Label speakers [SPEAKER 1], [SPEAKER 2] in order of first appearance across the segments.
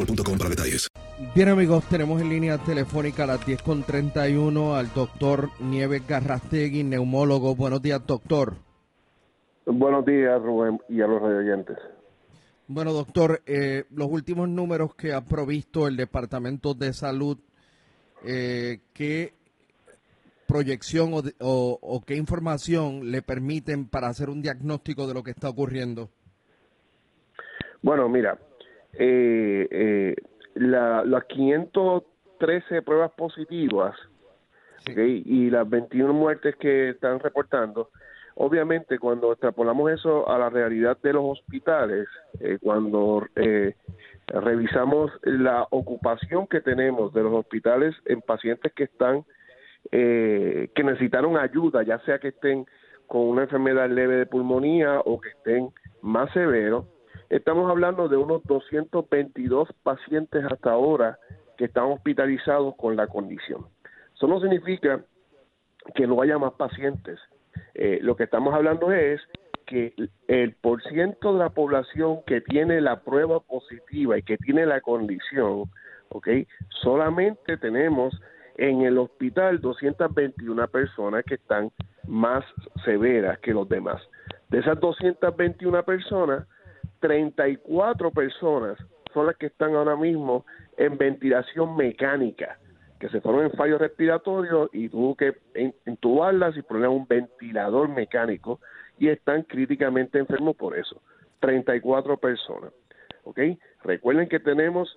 [SPEAKER 1] boostmobile.com para detalles.
[SPEAKER 2] Bien amigos, tenemos en línea telefónica a las 10.31 al doctor Nieves Garrastegui, neumólogo. Buenos días, doctor.
[SPEAKER 3] Buenos días, Rubén, y a los oyentes.
[SPEAKER 2] Bueno, doctor, eh, los últimos números que ha provisto el Departamento de Salud, eh, ¿qué proyección o, de- o- o qué información le permiten para hacer un diagnóstico de lo que está ocurriendo?
[SPEAKER 3] Bueno, mira, eh, eh, la- las 513 pruebas positivas y las 21 muertes que están reportando, obviamente cuando extrapolamos eso a la realidad de los hospitales, eh, cuando eh, revisamos la ocupación que tenemos de los hospitales en pacientes que están eh, que necesitaron ayuda, ya sea que estén con una enfermedad leve de pulmonía o que estén más severos, estamos hablando de unos 222 pacientes hasta ahora que están hospitalizados con la condición. Eso no significa que no haya más pacientes. Eh, lo que estamos hablando es que el por ciento de la población que tiene la prueba positiva y que tiene la condición, ¿ok? Solamente tenemos en el hospital 221 personas que están más severas que los demás. De esas 221 personas, 34 personas son las que están ahora mismo en ventilación mecánica, que se fueron en fallo respiratorio y tuvo que entubarlas y poner un ventilador mecánico y están críticamente enfermos por eso. 34 personas. ¿Ok? Recuerden que tenemos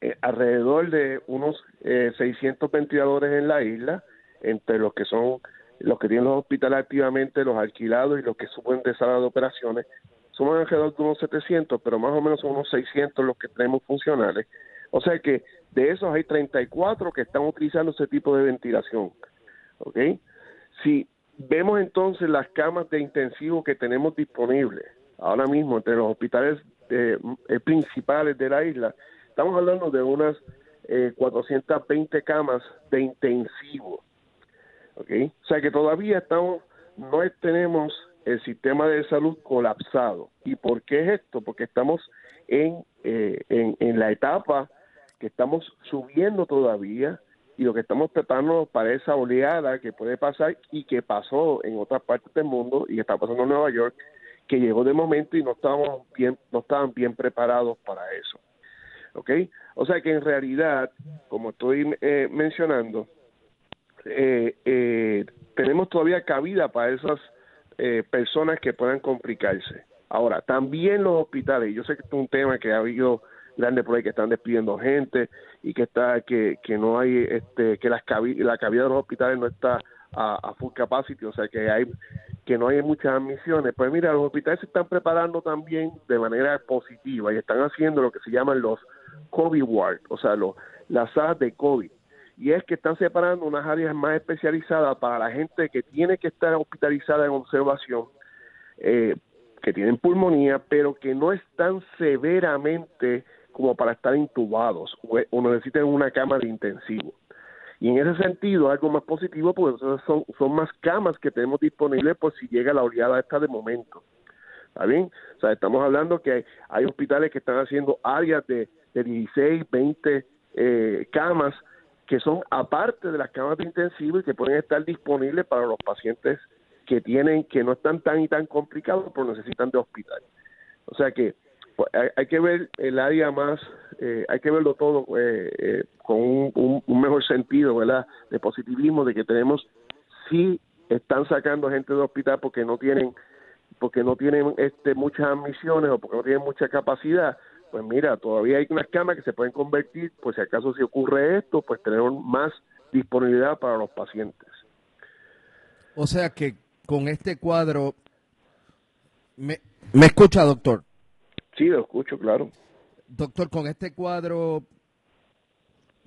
[SPEAKER 3] eh, alrededor de unos eh, 600 ventiladores en la isla, entre los que son los que tienen los hospitales activamente, los alquilados y los que suben de sala de operaciones. Somos alrededor de unos 700, pero más o menos son unos 600 los que tenemos funcionales. O sea que de esos hay 34 que están utilizando ese tipo de ventilación. ¿Ok? Si vemos entonces las camas de intensivo que tenemos disponibles ahora mismo entre los hospitales eh, eh, principales de la isla, estamos hablando de unas eh, 420 camas de intensivo. ¿ok? O sea que todavía estamos, no tenemos el sistema de salud colapsado. ¿Y por qué es esto? Porque estamos en, eh, en, la etapa que estamos subiendo todavía y lo que estamos preparándonos para esa oleada que puede pasar y que pasó en otras partes del mundo y está pasando en Nueva York, que llegó de momento y no estábamos bien, no estaban bien preparados para eso. ¿Ok? O sea que en realidad, como estoy eh, mencionando, eh, eh, tenemos todavía cabida para esas eh, personas que puedan complicarse. Ahora, también los hospitales, yo sé que es un tema que ha habido grandes por ahí que están despidiendo gente y que está que, que no hay este que las la cavidad de los hospitales no está a, a, full capacity, o sea que hay que no hay muchas admisiones. Pues mira, los hospitales se están preparando también de manera positiva y están haciendo lo que se llaman los COVID ward, o sea, los, las salas de COVID. Y es que están separando unas áreas más especializadas para la gente que tiene que estar hospitalizada en observación, eh, que tienen pulmonía, pero que no están severamente como para estar intubados o, necesitan una cama de intensivo. Y en ese sentido, algo más positivo, pues son, son más camas que tenemos disponibles por si llega la oleada esta de momento. ¿Está bien? O sea, estamos hablando que hay, hospitales que están haciendo áreas de, de 16, 20 eh, camas que son aparte de las camas de intensivo y que pueden estar disponibles para los pacientes que tienen, que no están tan y tan complicados, pero necesitan de hospital. O sea que pues, hay, que ver el área más, eh, hay que verlo todo eh, eh, con un, mejor sentido, ¿verdad? De positivismo, de que tenemos, sí están sacando gente de hospital porque no tienen, porque no tienen este, muchas admisiones o porque no tienen mucha capacidad. Pues mira, todavía hay unas camas que se pueden convertir, pues si acaso si ocurre esto, pues tenemos más disponibilidad para los pacientes.
[SPEAKER 2] O sea que con este cuadro, ¿me, ¿me escucha, doctor?
[SPEAKER 3] Sí, lo escucho, claro.
[SPEAKER 2] Doctor, con este cuadro,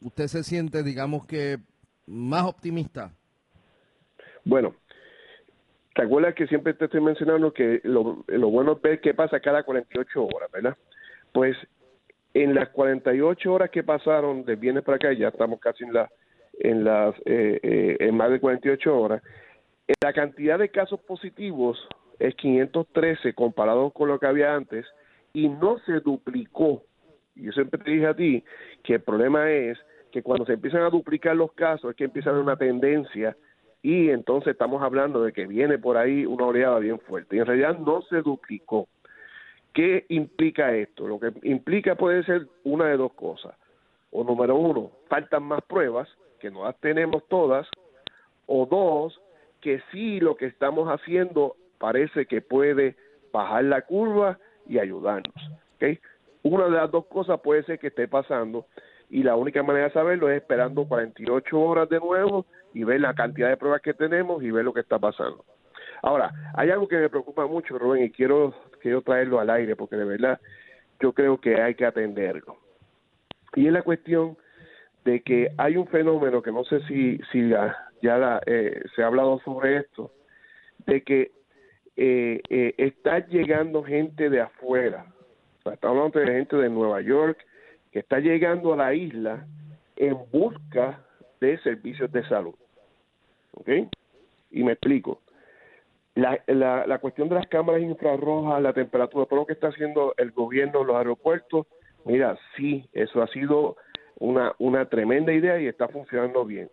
[SPEAKER 2] ¿usted se siente, digamos que, más optimista?
[SPEAKER 3] Bueno, ¿te acuerdas que siempre te estoy mencionando que lo, bueno es ver qué pasa cada 48 horas, ¿verdad? Pues en las 48 horas que pasaron de viernes para acá, ya estamos casi en, la, en las eh, eh, en más de 48 horas, la cantidad de casos positivos es 513 comparado con lo que había antes y no se duplicó. Yo siempre te dije a ti que el problema es que cuando se empiezan a duplicar los casos es que empieza a haber una tendencia y entonces estamos hablando de que viene por ahí una oleada bien fuerte. Y en realidad no se duplicó. ¿Qué implica esto? Lo que implica puede ser una de dos cosas. O número uno, faltan más pruebas, que no las tenemos todas. O dos, que sí lo que estamos haciendo parece que puede bajar la curva y ayudarnos. ¿okay? Una de las dos cosas puede ser que esté pasando y la única manera de saberlo es esperando 48 horas de nuevo y ver la cantidad de pruebas que tenemos y ver lo que está pasando. Ahora, hay algo que me preocupa mucho, Rubén, y quiero, quiero traerlo al aire porque de verdad yo creo que hay que atenderlo. Y es la cuestión de que hay un fenómeno que no sé si, si ya, ya eh, se ha hablado sobre esto, de que eh, eh, está llegando gente de afuera, o sea, estamos hablando de gente de Nueva York que está llegando a la isla en busca de servicios de salud. ¿Ok? Y me explico. La, la, cuestión de las cámaras infrarrojas, la temperatura, todo lo que está haciendo el gobierno, los aeropuertos, mira, sí, eso ha sido una, una tremenda idea y está funcionando bien.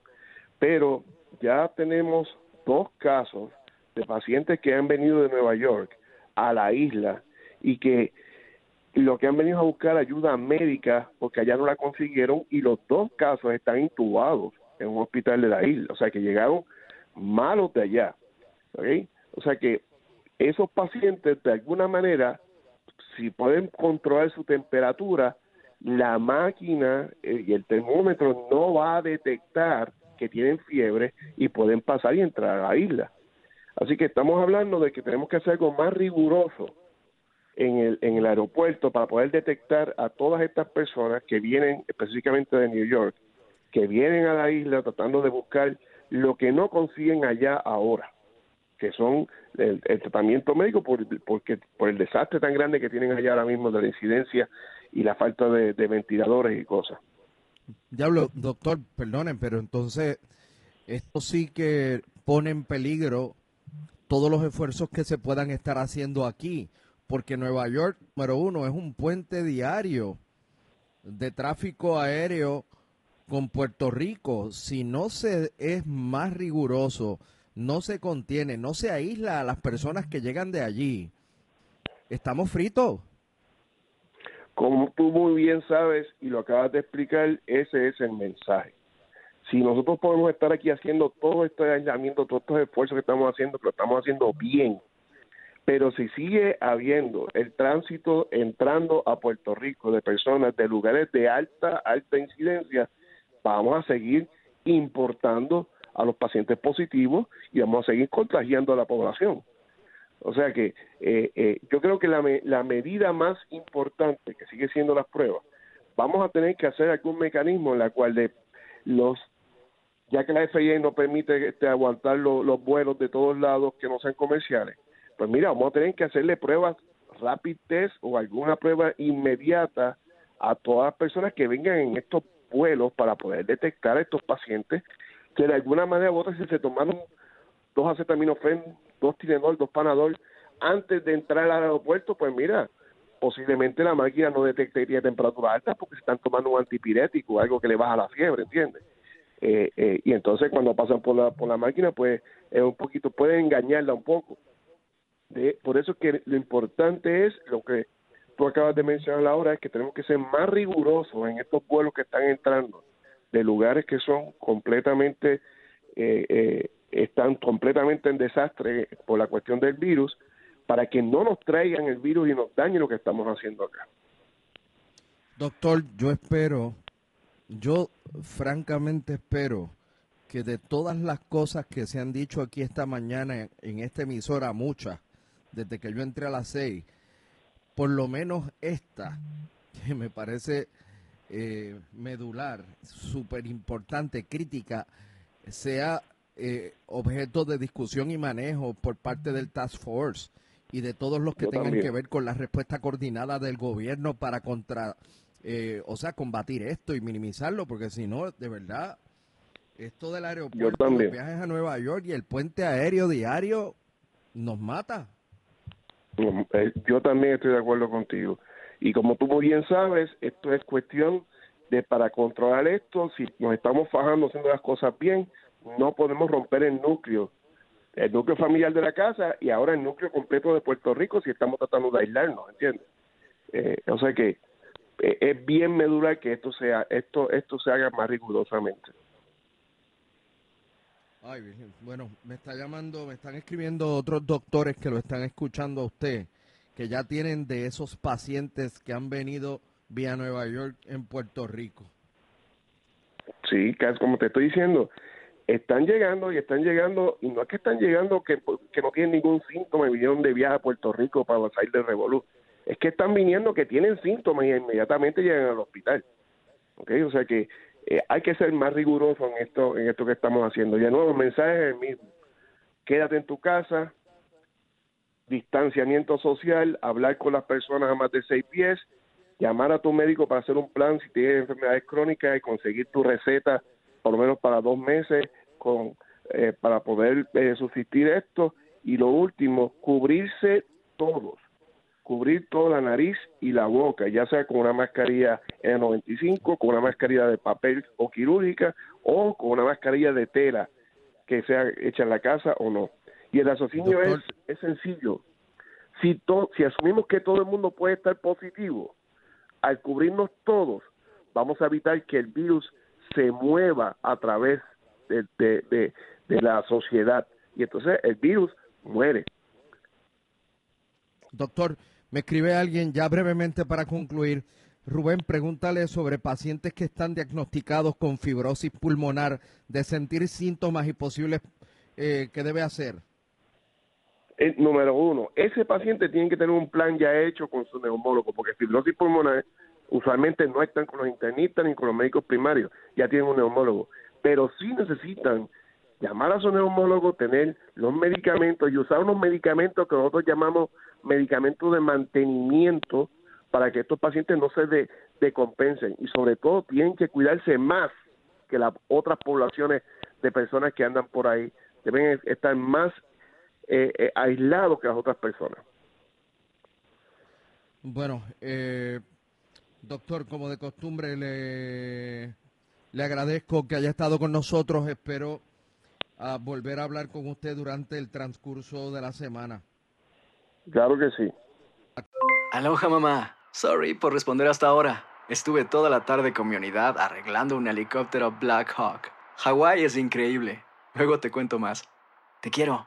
[SPEAKER 3] Pero ya tenemos dos casos de pacientes que han venido de Nueva York a la isla y que lo que han venido a buscar ayuda médica porque allá no la consiguieron y los dos casos están intubados en un hospital de la isla, o sea que llegaron malos de allá, O sea que esos pacientes de alguna manera, si pueden controlar su temperatura, la máquina eh, y el termómetro no va a detectar que tienen fiebre y pueden pasar y entrar a la isla. Así que estamos hablando de que tenemos que hacer algo más riguroso en el, en el aeropuerto para poder detectar a todas estas personas que vienen específicamente de New York, que vienen a la isla tratando de buscar lo que no consiguen allá ahora, que son el, tratamiento médico por, porque, por el desastre tan grande que tienen allá ahora mismo de la incidencia y la falta de, de ventiladores y cosas.
[SPEAKER 2] Diablo, doctor, perdonen, pero entonces esto sí que pone en peligro todos los esfuerzos que se puedan estar haciendo aquí, porque Nueva York, número uno, es un puente diario de tráfico aéreo con Puerto Rico. Si no se es más riguroso, no se contiene, no se aísla a las personas que llegan de allí, estamos fritos.
[SPEAKER 3] Como tú muy bien sabes y lo acabas de explicar, ese es el mensaje si nosotros podemos estar aquí haciendo todo este aislamiento, todos estos esfuerzos que estamos haciendo, lo estamos haciendo bien, Pero si sigue habiendo el tránsito entrando a Puerto Rico de personas de lugares de alta, alta incidencia, vamos a seguir importando a los pacientes positivos y vamos a seguir contagiando a la población. O sea que eh, eh, yo creo que la, la medida más importante, que sigue siendo las pruebas, vamos a tener que hacer algún mecanismo en la cual de los ya que la FIA no permite este, aguantar los vuelos de todos lados que no sean comerciales, pues mira, vamos a tener que hacerle pruebas rapid test o alguna prueba inmediata a todas las personas que vengan en estos vuelos para poder detectar a estos pacientes que de alguna manera u otra si se tomaron dos acetaminofén, dos Tilenol, dos Panadol antes de entrar al aeropuerto, pues mira, posiblemente la máquina no detectaría temperatura alta porque se están tomando un antipirético, algo que le baja la fiebre, ¿entiendes? Eh, eh, y entonces cuando pasan por la, por la máquina, pues es un poquito, puede engañarla un poco. De, por eso que lo importante es lo que tú acabas de mencionar ahora, es que tenemos que ser más rigurosos en estos vuelos que están entrando de lugares que son completamente, eh, están completamente en desastre por la cuestión del virus, para que no nos traigan el virus y nos dañen lo que estamos haciendo acá.
[SPEAKER 2] Doctor, yo espero yo francamente espero que de todas las cosas que se han dicho aquí esta mañana en esta emisora, muchas, desde que yo entré a las seis, por lo menos esta, que me parece eh, medular, súper importante, crítica, sea eh, objeto de discusión y manejo por parte del Task Force y de todos los que tengan que ver con la respuesta coordinada del gobierno para contra eh, o sea, combatir esto y minimizarlo, porque si no, de verdad, esto del aeropuerto, los viajes a Nueva York y el puente aéreo diario nos mata.
[SPEAKER 3] Eh, yo también estoy de acuerdo contigo. Y como tú muy bien sabes, esto es cuestión de para controlar esto, si nos estamos fajando haciendo las cosas bien, no podemos romper el núcleo, el núcleo familiar de la casa y ahora el núcleo completo de Puerto Rico si estamos tratando de aislarnos, ¿entiendes? Eh, o sea que eh, es bien medular que esto sea esto esto se haga más rigurosamente.
[SPEAKER 2] Ay, Bueno, me está llamando, me están escribiendo otros doctores que lo están escuchando a usted, que ya tienen de esos pacientes que han venido vía Nueva York en Puerto Rico.
[SPEAKER 3] Sí, como te estoy diciendo, están llegando y están llegando, y no es que están llegando que, que no tienen ningún síntoma y vinieron de viaje a Puerto Rico para salir de Revolut es que están viniendo que tienen síntomas y inmediatamente llegan al hospital. ¿Ok? O sea que eh, hay que ser más riguroso en esto, en esto que estamos haciendo. Y de nuevo, el mensaje es el mismo. Quédate en tu casa, distanciamiento social, hablar con las personas a más de seis pies, llamar a tu médico para hacer un plan si tienes enfermedades crónicas y conseguir tu receta por lo menos para dos meses con eh, para poder eh, subsistir esto. Y lo último, cubrirse todos cubrir toda la nariz y la boca, ya sea con una mascarilla N95, con una mascarilla de papel o quirúrgica o con una mascarilla de tela que sea hecha en la casa o no. Y el raciocinio es, es sencillo. Si, to, si asumimos que todo el mundo puede estar positivo, al cubrirnos todos, vamos a evitar que el virus se mueva a través de, de, de la sociedad. Y entonces el virus muere.
[SPEAKER 2] Doctor, me escribe alguien ya brevemente para concluir. Rubén, pregúntale sobre pacientes que están diagnosticados con fibrosis pulmonar, de sentir síntomas y posibles eh, ¿qué debe hacer.
[SPEAKER 3] Número uno, ese paciente tiene que tener un plan ya hecho con su neumólogo, porque fibrosis pulmonar usualmente no están con los internistas ni con los médicos primarios, ya tienen un neumólogo, pero sí necesitan llamar a su neumólogo, tener los medicamentos y usar unos medicamentos que nosotros llamamos medicamentos de mantenimiento para que estos pacientes no se de, decompensen y sobre todo tienen que cuidarse más que las otras poblaciones de personas que andan por ahí. Deben estar más eh, eh, aislados que las otras personas.
[SPEAKER 2] Bueno, eh, doctor, como de costumbre, le, le agradezco que haya estado con nosotros. Espero a ah, volver a hablar con usted durante el transcurso de la semana.
[SPEAKER 3] Claro que sí.
[SPEAKER 4] Aloha mamá. Sorry por responder hasta ahora. Estuve toda la tarde con mi unidad arreglando un helicóptero Black Hawk. Hawái es increíble. Luego te cuento más. Te quiero.